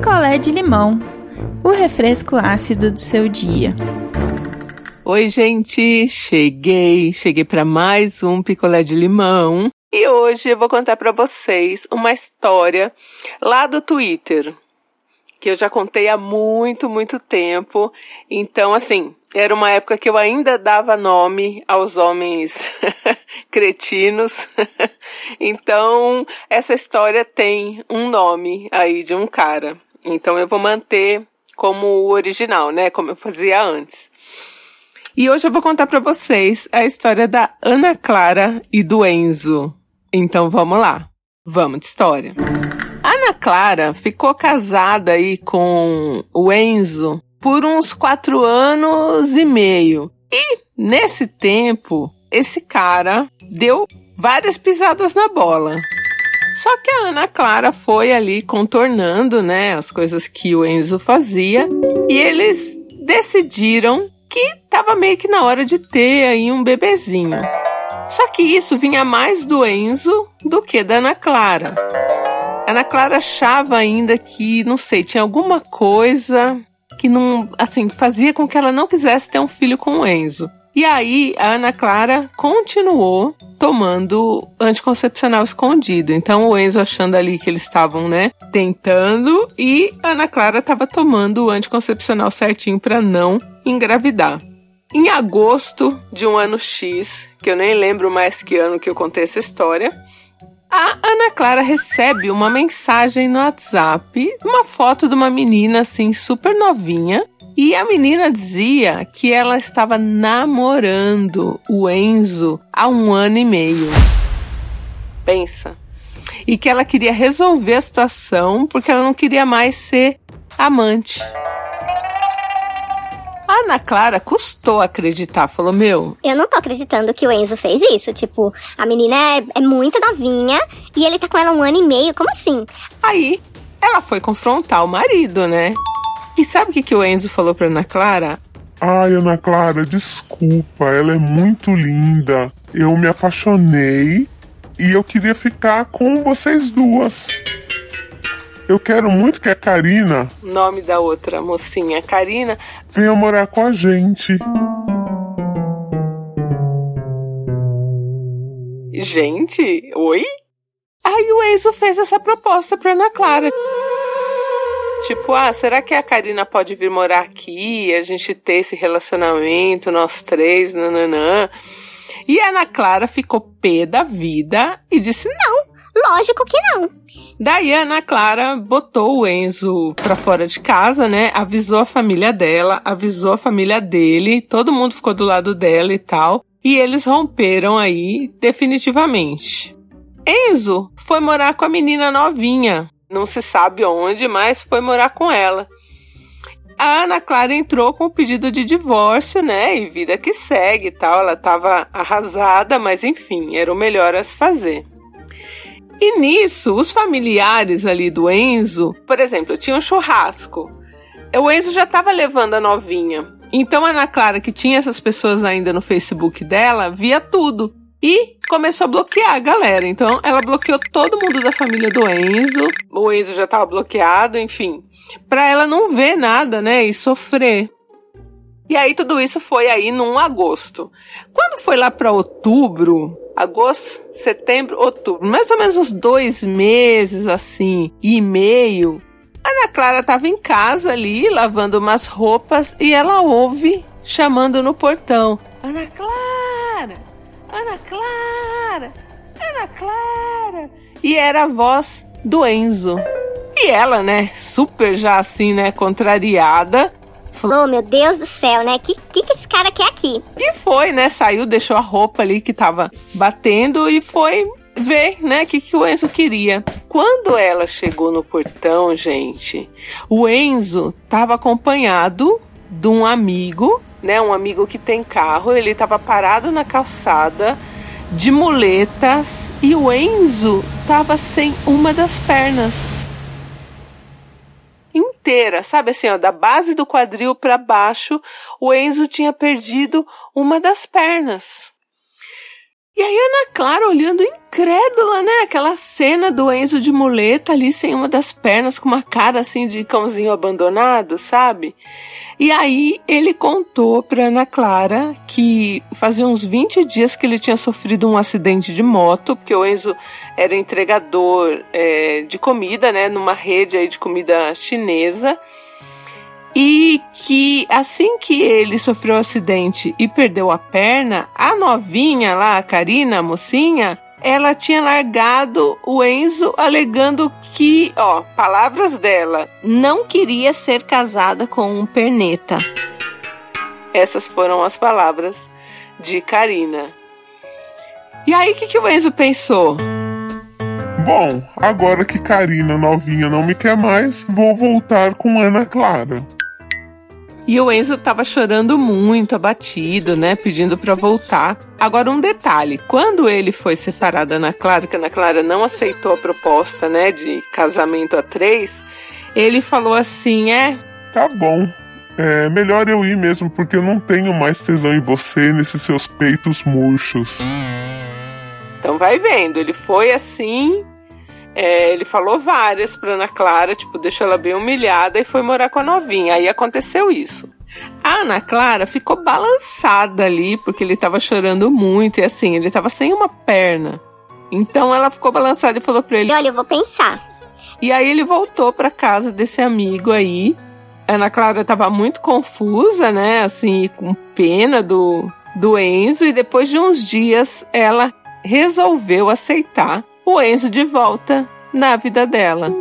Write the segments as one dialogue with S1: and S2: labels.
S1: picolé de limão, o refresco ácido do seu dia.
S2: Oi, gente, cheguei, cheguei para mais um picolé de limão. E hoje eu vou contar para vocês uma história lá do Twitter, que eu já contei há muito, muito tempo. Então, assim, era uma época que eu ainda dava nome aos homens cretinos. então, essa história tem um nome aí de um cara. Então, eu vou manter como o original, né? Como eu fazia antes. E hoje eu vou contar para vocês a história da Ana Clara e do Enzo. Então, vamos lá. Vamos de história. Ana Clara ficou casada aí com o Enzo por uns quatro anos e meio. E nesse tempo, esse cara deu várias pisadas na bola. Só que a Ana Clara foi ali contornando, né, as coisas que o Enzo fazia, e eles decidiram que estava meio que na hora de ter aí um bebezinho. Só que isso vinha mais do Enzo do que da Ana Clara. A Ana Clara achava ainda que, não sei, tinha alguma coisa que não, assim, fazia com que ela não quisesse ter um filho com o Enzo. E aí a Ana Clara continuou tomando anticoncepcional escondido. Então o Enzo achando ali que eles estavam, né, tentando e a Ana Clara estava tomando o anticoncepcional certinho para não engravidar. Em agosto de um ano X, que eu nem lembro mais que ano que eu contei essa história, a Ana Clara recebe uma mensagem no WhatsApp, uma foto de uma menina assim super novinha, e a menina dizia que ela estava namorando o Enzo há um ano e meio. Pensa. E que ela queria resolver a situação porque ela não queria mais ser amante. A Ana Clara custou acreditar, falou: Meu.
S3: Eu não tô acreditando que o Enzo fez isso. Tipo, a menina é, é muito novinha e ele tá com ela um ano e meio. Como assim?
S2: Aí ela foi confrontar o marido, né? E sabe o que, que o Enzo falou pra Ana Clara?
S4: Ai, Ana Clara, desculpa, ela é muito linda. Eu me apaixonei e eu queria ficar com vocês duas. Eu quero muito que a Karina.
S2: Nome da outra mocinha, Karina.
S4: Venha morar com a gente.
S2: Gente, oi? Aí o Enzo fez essa proposta pra Ana Clara. Tipo, ah, será que a Karina pode vir morar aqui? A gente ter esse relacionamento, nós três, nananã. E a Ana Clara ficou pé da vida e disse:
S3: Não, Lógico que não.
S2: Daí a Ana Clara botou o Enzo pra fora de casa, né? Avisou a família dela, avisou a família dele, todo mundo ficou do lado dela e tal. E eles romperam aí definitivamente. Enzo foi morar com a menina novinha. Não se sabe onde, mas foi morar com ela. A Ana Clara entrou com o pedido de divórcio, né? E vida que segue e tal. Ela tava arrasada, mas enfim, era o melhor a se fazer. E nisso, os familiares ali do Enzo, por exemplo, tinha um churrasco. O Enzo já estava levando a novinha. Então a Ana Clara, que tinha essas pessoas ainda no Facebook dela, via tudo. E começou a bloquear a galera. Então ela bloqueou todo mundo da família do Enzo. O Enzo já estava bloqueado, enfim. Pra ela não ver nada, né? E sofrer. E aí tudo isso foi aí num agosto. Quando foi lá para outubro, agosto, setembro, outubro, mais ou menos uns dois meses assim e meio. Ana Clara estava em casa ali lavando umas roupas e ela ouve chamando no portão: Ana Clara, Ana Clara, Ana Clara. E era a voz do Enzo. E ela, né, super já assim, né, contrariada,
S3: Oh, meu Deus do céu, né? Que que, que esse cara quer aqui?
S2: E foi, né? Saiu, deixou a roupa ali que tava batendo e foi ver, né, o que, que o Enzo queria. Quando ela chegou no portão, gente, o Enzo tava acompanhado de um amigo, né, um amigo que tem carro, ele tava parado na calçada de muletas e o Enzo tava sem uma das pernas inteira, sabe assim, ó, da base do quadril para baixo, o Enzo tinha perdido uma das pernas. E aí Ana Clara olhando incrédula, né? Aquela cena do Enzo de muleta ali sem uma das pernas, com uma cara assim de cãozinho abandonado, sabe? E aí ele contou para Ana Clara que fazia uns 20 dias que ele tinha sofrido um acidente de moto, porque o Enzo era entregador é, de comida, né? Numa rede aí de comida chinesa e que assim que ele sofreu o um acidente e perdeu a perna, a novinha lá, a Karina, a mocinha, ela tinha largado o Enzo alegando que, ó, palavras dela,
S1: não queria ser casada com um perneta.
S2: Essas foram as palavras de Karina. E aí, o que, que o Enzo pensou?
S4: Bom, agora que Karina novinha não me quer mais, vou voltar com Ana Clara.
S2: E o Enzo tava chorando muito, abatido, né? Pedindo para voltar. Agora, um detalhe: quando ele foi separado da Ana Clara, que a Ana Clara não aceitou a proposta, né, de casamento a três, ele falou assim: é.
S4: Tá bom. É melhor eu ir mesmo, porque eu não tenho mais tesão em você nesses seus peitos murchos.
S2: Então vai vendo, ele foi assim, é, ele falou várias pra Ana Clara, tipo, deixou ela bem humilhada e foi morar com a novinha. Aí aconteceu isso. A Ana Clara ficou balançada ali, porque ele tava chorando muito, e assim, ele tava sem uma perna. Então ela ficou balançada e falou pra ele:
S3: Olha, eu vou pensar.
S2: E aí ele voltou pra casa desse amigo aí. A Ana Clara tava muito confusa, né? Assim, com pena do, do Enzo. E depois de uns dias, ela resolveu aceitar o Enzo de volta na vida dela.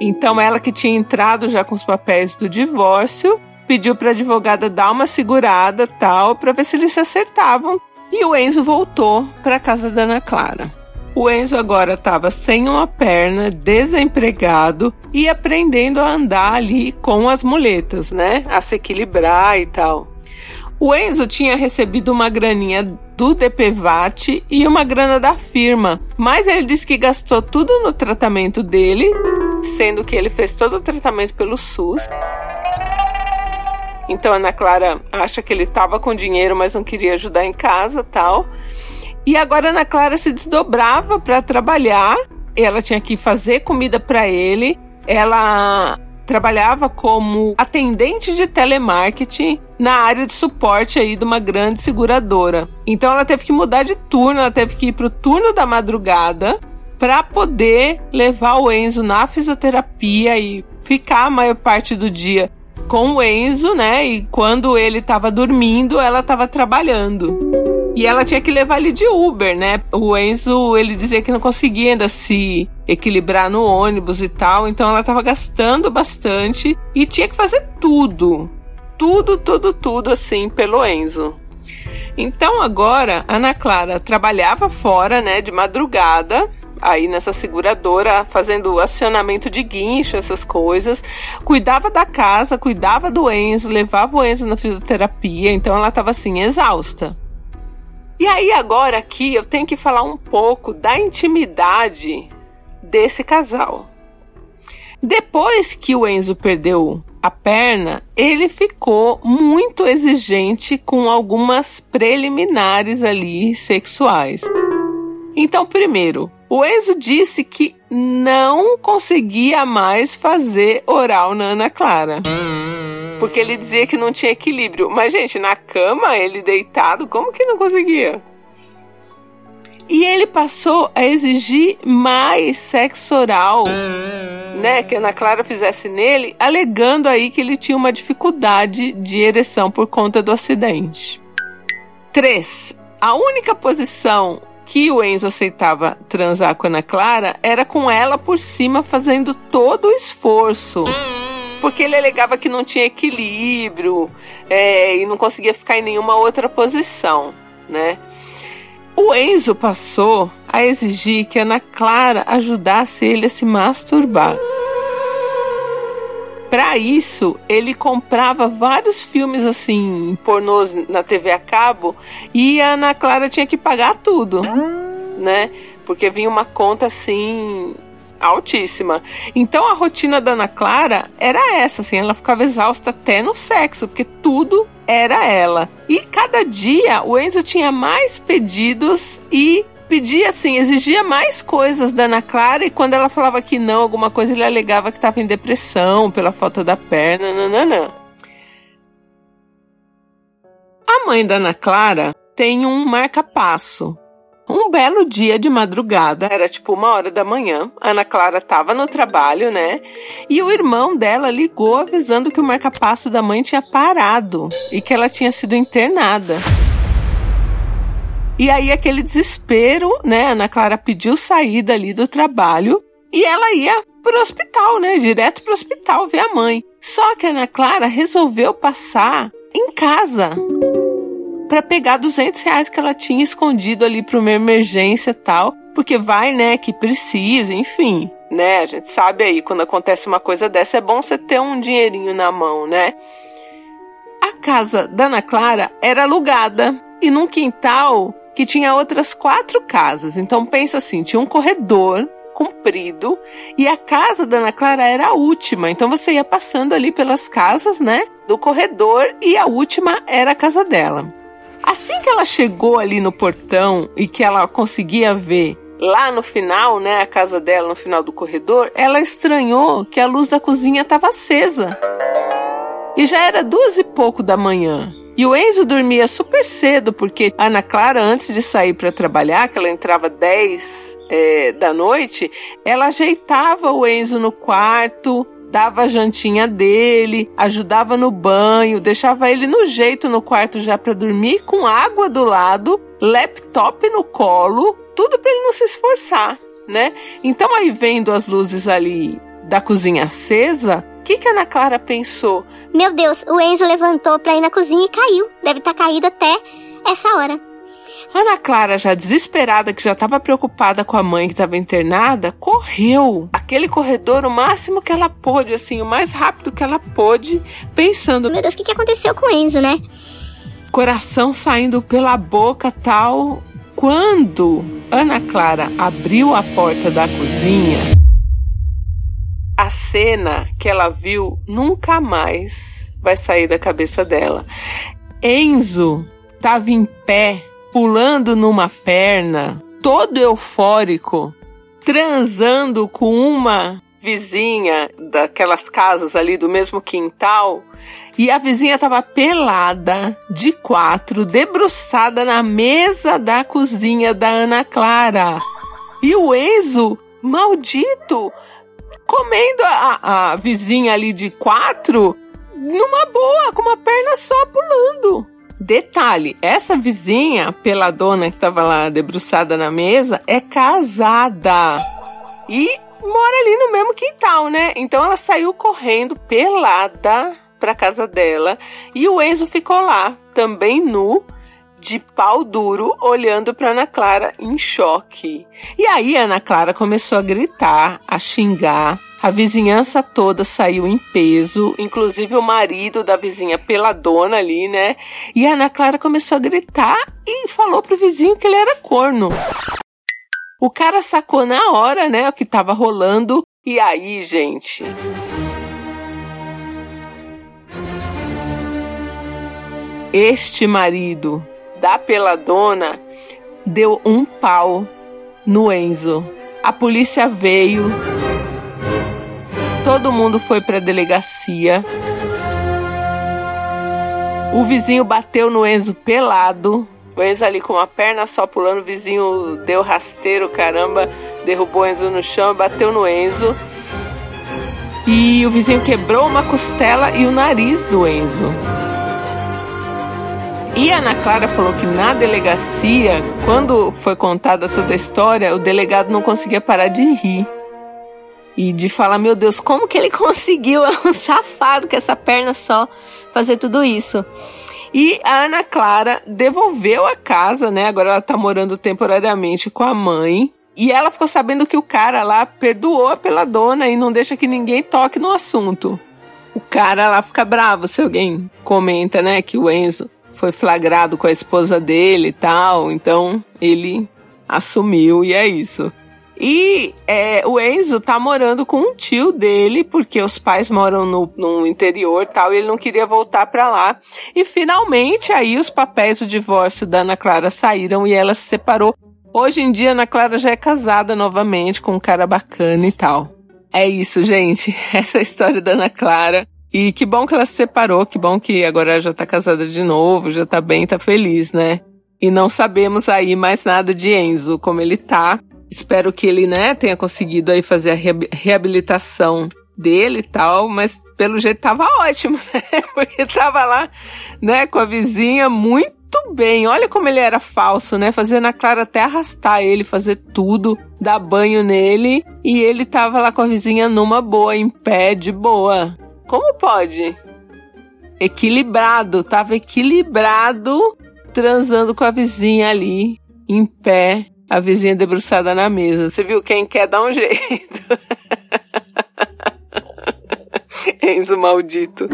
S2: Então ela que tinha entrado já com os papéis do divórcio, pediu para a advogada dar uma segurada tal para ver se eles se acertavam. E o Enzo voltou para casa da Ana Clara. O Enzo agora estava sem uma perna, desempregado e aprendendo a andar ali com as muletas, né? A se equilibrar e tal. O Enzo tinha recebido uma graninha do DPVAT e uma grana da firma, mas ele disse que gastou tudo no tratamento dele, sendo que ele fez todo o tratamento pelo SUS. Então Ana Clara acha que ele estava com dinheiro, mas não queria ajudar em casa, tal. E agora Ana Clara se desdobrava para trabalhar. Ela tinha que fazer comida para ele. Ela trabalhava como atendente de telemarketing na área de suporte aí de uma grande seguradora. Então ela teve que mudar de turno, ela teve que ir para o turno da madrugada para poder levar o Enzo na fisioterapia e ficar a maior parte do dia com o Enzo, né? E quando ele estava dormindo, ela estava trabalhando. E ela tinha que levar ele de Uber, né? O Enzo, ele dizia que não conseguia ainda se equilibrar no ônibus e tal, então ela estava gastando bastante e tinha que fazer tudo. Tudo, tudo, tudo assim pelo Enzo. Então agora, Ana Clara trabalhava fora, né, de madrugada, aí nessa seguradora, fazendo acionamento de guincho, essas coisas. Cuidava da casa, cuidava do Enzo, levava o Enzo na fisioterapia, então ela estava assim, exausta. E aí, agora aqui, eu tenho que falar um pouco da intimidade desse casal. Depois que o Enzo perdeu a perna, ele ficou muito exigente com algumas preliminares ali sexuais. Então, primeiro, o Enzo disse que não conseguia mais fazer oral na Ana Clara. Porque ele dizia que não tinha equilíbrio. Mas, gente, na cama, ele deitado, como que não conseguia? E ele passou a exigir mais sexo oral, né? Que Ana Clara fizesse nele, alegando aí que ele tinha uma dificuldade de ereção por conta do acidente. 3. A única posição que o Enzo aceitava transar com Ana Clara era com ela por cima fazendo todo o esforço porque ele alegava que não tinha equilíbrio é, e não conseguia ficar em nenhuma outra posição, né? O Enzo passou a exigir que Ana Clara ajudasse ele a se masturbar. Para isso, ele comprava vários filmes assim, pornôs na TV a cabo, e a Ana Clara tinha que pagar tudo, né? Porque vinha uma conta assim altíssima. Então a rotina da Ana Clara era essa, assim, ela ficava exausta até no sexo, porque tudo era ela. E cada dia o Enzo tinha mais pedidos e pedia assim, exigia mais coisas da Ana Clara e quando ela falava que não, alguma coisa ele alegava que estava em depressão pela falta da perna, nananã. A mãe da Ana Clara tem um marca-passo um belo dia de madrugada, era tipo uma hora da manhã, a Ana Clara estava no trabalho, né? E o irmão dela ligou avisando que o marca-passo da mãe tinha parado e que ela tinha sido internada. E aí aquele desespero, né? Ana Clara pediu saída ali do trabalho e ela ia pro hospital, né? Direto pro hospital ver a mãe. Só que a Ana Clara resolveu passar em casa para pegar 200 reais que ela tinha escondido ali para uma emergência tal, porque vai, né, que precisa, enfim. Né, a gente sabe aí, quando acontece uma coisa dessa, é bom você ter um dinheirinho na mão, né? A casa da Ana Clara era alugada e num quintal que tinha outras quatro casas. Então pensa assim, tinha um corredor comprido e a casa da Ana Clara era a última. Então você ia passando ali pelas casas, né, do corredor e a última era a casa dela. Assim que ela chegou ali no portão e que ela conseguia ver lá no final, né, a casa dela no final do corredor, ela estranhou que a luz da cozinha estava acesa. E já era duas e pouco da manhã. E o Enzo dormia super cedo, porque Ana Clara, antes de sair para trabalhar, que ela entrava 10 é, da noite, ela ajeitava o Enzo no quarto, dava a jantinha dele, ajudava no banho, deixava ele no jeito no quarto já para dormir, com água do lado, laptop no colo, tudo para ele não se esforçar, né? Então aí vendo as luzes ali da cozinha acesa, o que, que a Ana Clara pensou?
S3: Meu Deus, o Enzo levantou para ir na cozinha e caiu. Deve estar tá caído até essa hora.
S2: Ana Clara, já desesperada, que já estava preocupada com a mãe que estava internada, correu aquele corredor o máximo que ela pôde, assim, o mais rápido que ela pôde, pensando:
S3: Meu Deus, o que, que aconteceu com o Enzo, né?
S2: Coração saindo pela boca tal. Quando Ana Clara abriu a porta da cozinha, cena que ela viu nunca mais vai sair da cabeça dela. Enzo estava em pé pulando numa perna, todo eufórico, transando com uma vizinha daquelas casas ali do mesmo quintal. E a vizinha estava pelada, de quatro, debruçada na mesa da cozinha da Ana Clara. E o Enzo, maldito, comendo a, a vizinha ali de quatro, numa boa, com uma perna só pulando. Detalhe, essa vizinha, pela dona que estava lá debruçada na mesa, é casada. E mora ali no mesmo quintal, né? Então ela saiu correndo pelada para casa dela e o Enzo ficou lá, também nu, de pau duro, olhando para Ana Clara em choque. E aí Ana Clara começou a gritar, a xingar, a vizinhança toda saiu em peso, inclusive o marido da vizinha pela dona ali, né? E a Ana Clara começou a gritar e falou pro vizinho que ele era corno. O cara sacou na hora, né, o que tava rolando. E aí, gente, este marido da peladona deu um pau no Enzo. A polícia veio, Todo mundo foi para a delegacia. O vizinho bateu no Enzo pelado. O Enzo ali com uma perna só pulando, o vizinho deu rasteiro, caramba, derrubou o Enzo no chão bateu no Enzo. E o vizinho quebrou uma costela e o nariz do Enzo. E a Ana Clara falou que na delegacia, quando foi contada toda a história, o delegado não conseguia parar de rir e de falar, meu Deus, como que ele conseguiu, é um safado com essa perna só, fazer tudo isso. E a Ana Clara devolveu a casa, né? Agora ela tá morando temporariamente com a mãe. E ela ficou sabendo que o cara lá perdoou pela dona e não deixa que ninguém toque no assunto. O cara lá fica bravo se alguém comenta, né, que o Enzo foi flagrado com a esposa dele e tal. Então ele assumiu e é isso. E é, o Enzo tá morando com um tio dele, porque os pais moram no, no interior tal, e ele não queria voltar para lá. E finalmente aí os papéis do divórcio da Ana Clara saíram e ela se separou. Hoje em dia, Ana Clara já é casada novamente com um cara bacana e tal. É isso, gente. Essa é a história da Ana Clara. E que bom que ela se separou, que bom que agora já tá casada de novo, já tá bem, tá feliz, né? E não sabemos aí mais nada de Enzo, como ele tá. Espero que ele, né, tenha conseguido aí fazer a reabilitação dele e tal, mas pelo jeito tava ótimo, né? Porque tava lá, né, com a vizinha muito bem. Olha como ele era falso, né? Fazendo a Clara até arrastar ele, fazer tudo, dar banho nele, e ele tava lá com a vizinha numa boa, em pé, de boa. Como pode? Equilibrado, tava equilibrado, transando com a vizinha ali, em pé, a vizinha debruçada na mesa. Você viu quem quer dar um jeito? Enzo maldito.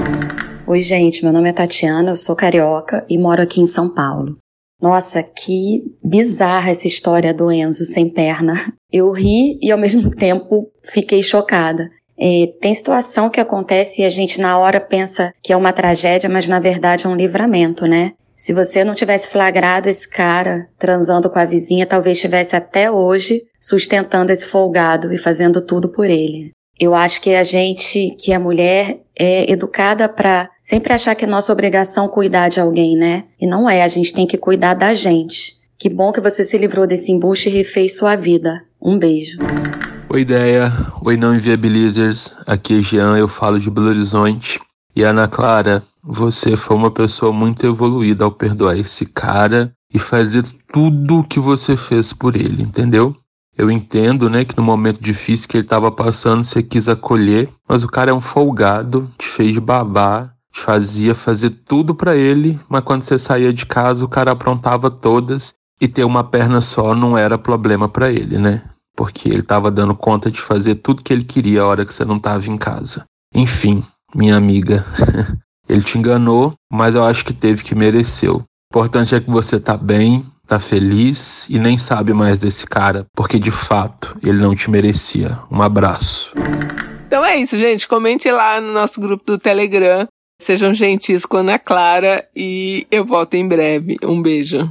S5: Oi, gente, meu nome é Tatiana, eu sou carioca e moro aqui em São Paulo. Nossa, que bizarra essa história do Enzo sem perna. Eu ri e ao mesmo tempo fiquei chocada. É, tem situação que acontece e a gente na hora pensa que é uma tragédia, mas na verdade é um livramento, né? Se você não tivesse flagrado esse cara transando com a vizinha, talvez estivesse até hoje sustentando esse folgado e fazendo tudo por ele. Eu acho que a gente, que a mulher é educada para sempre achar que é nossa obrigação cuidar de alguém, né? E não é, a gente tem que cuidar da gente. Que bom que você se livrou desse embuste e refez sua vida. Um beijo.
S6: Oi, ideia. Oi, não inviabilizers. Aqui é Jean, eu falo de Belo Horizonte. E Ana Clara, você foi uma pessoa muito evoluída ao perdoar esse cara e fazer tudo o que você fez por ele, entendeu? Eu entendo, né, que no momento difícil que ele estava passando, você quis acolher, mas o cara é um folgado, te fez babar, te fazia fazer tudo para ele, mas quando você saía de casa, o cara aprontava todas e ter uma perna só não era problema para ele, né? Porque ele estava dando conta de fazer tudo que ele queria a hora que você não estava em casa. Enfim, minha amiga. Ele te enganou, mas eu acho que teve que mereceu. O importante é que você tá bem, tá feliz e nem sabe mais desse cara, porque de fato ele não te merecia. Um abraço.
S2: Então é isso, gente. Comente lá no nosso grupo do Telegram. Sejam gentis com a Ana Clara e eu volto em breve. Um beijo.